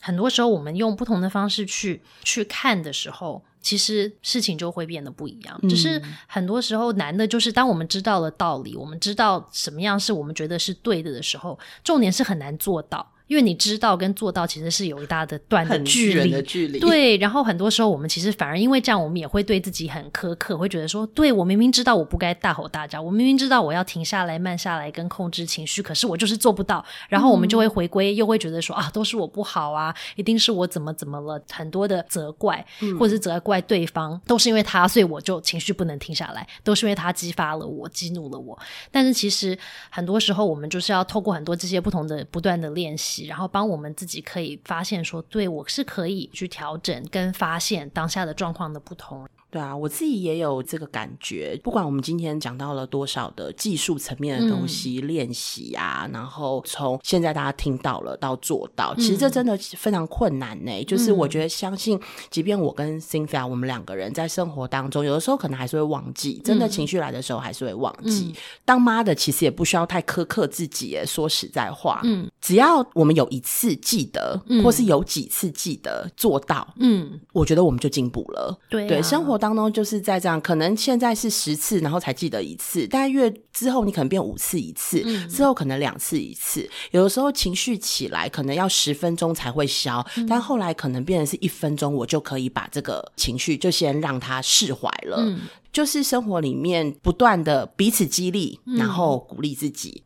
很多时候我们用不同的方式去去看的时候，其实事情就会变得不一样。只是很多时候难的就是，当我们知道了道理，我们知道什么样是我们觉得是对的的时候，重点是很难做到。因为你知道跟做到其实是有一大的段的距离，的距离。对，然后很多时候我们其实反而因为这样，我们也会对自己很苛刻，会觉得说，对我明明知道我不该大吼大叫，我明明知道我要停下来、慢下来跟控制情绪，可是我就是做不到。然后我们就会回归，又会觉得说啊，都是我不好啊，一定是我怎么怎么了，很多的责怪，或者是责怪对方，都是因为他，所以我就情绪不能停下来，都是因为他激发了我，激怒了我。但是其实很多时候，我们就是要透过很多这些不同的、不断的练习，然后帮我们。自己可以发现说，对我是可以去调整跟发现当下的状况的不同。对啊，我自己也有这个感觉。不管我们今天讲到了多少的技术层面的东西练习啊，然后从现在大家听到了到做到，其实这真的非常困难呢。就是我觉得，相信即便我跟 Cynthia 我们两个人在生活当中，有的时候可能还是会忘记，真的情绪来的时候还是会忘记。当妈的其实也不需要太苛刻自己。说实在话，嗯，只要我们有一次记得，或是有几次记得做到，嗯，我觉得我们就进步了。对对，生活。当中就是在这样，可能现在是十次，然后才记得一次，但越之后你可能变五次一次，之后可能两次一次。有的时候情绪起来，可能要十分钟才会消，但后来可能变成是一分钟，我就可以把这个情绪就先让它释怀了。就是生活里面不断的彼此激励，然后鼓励自己。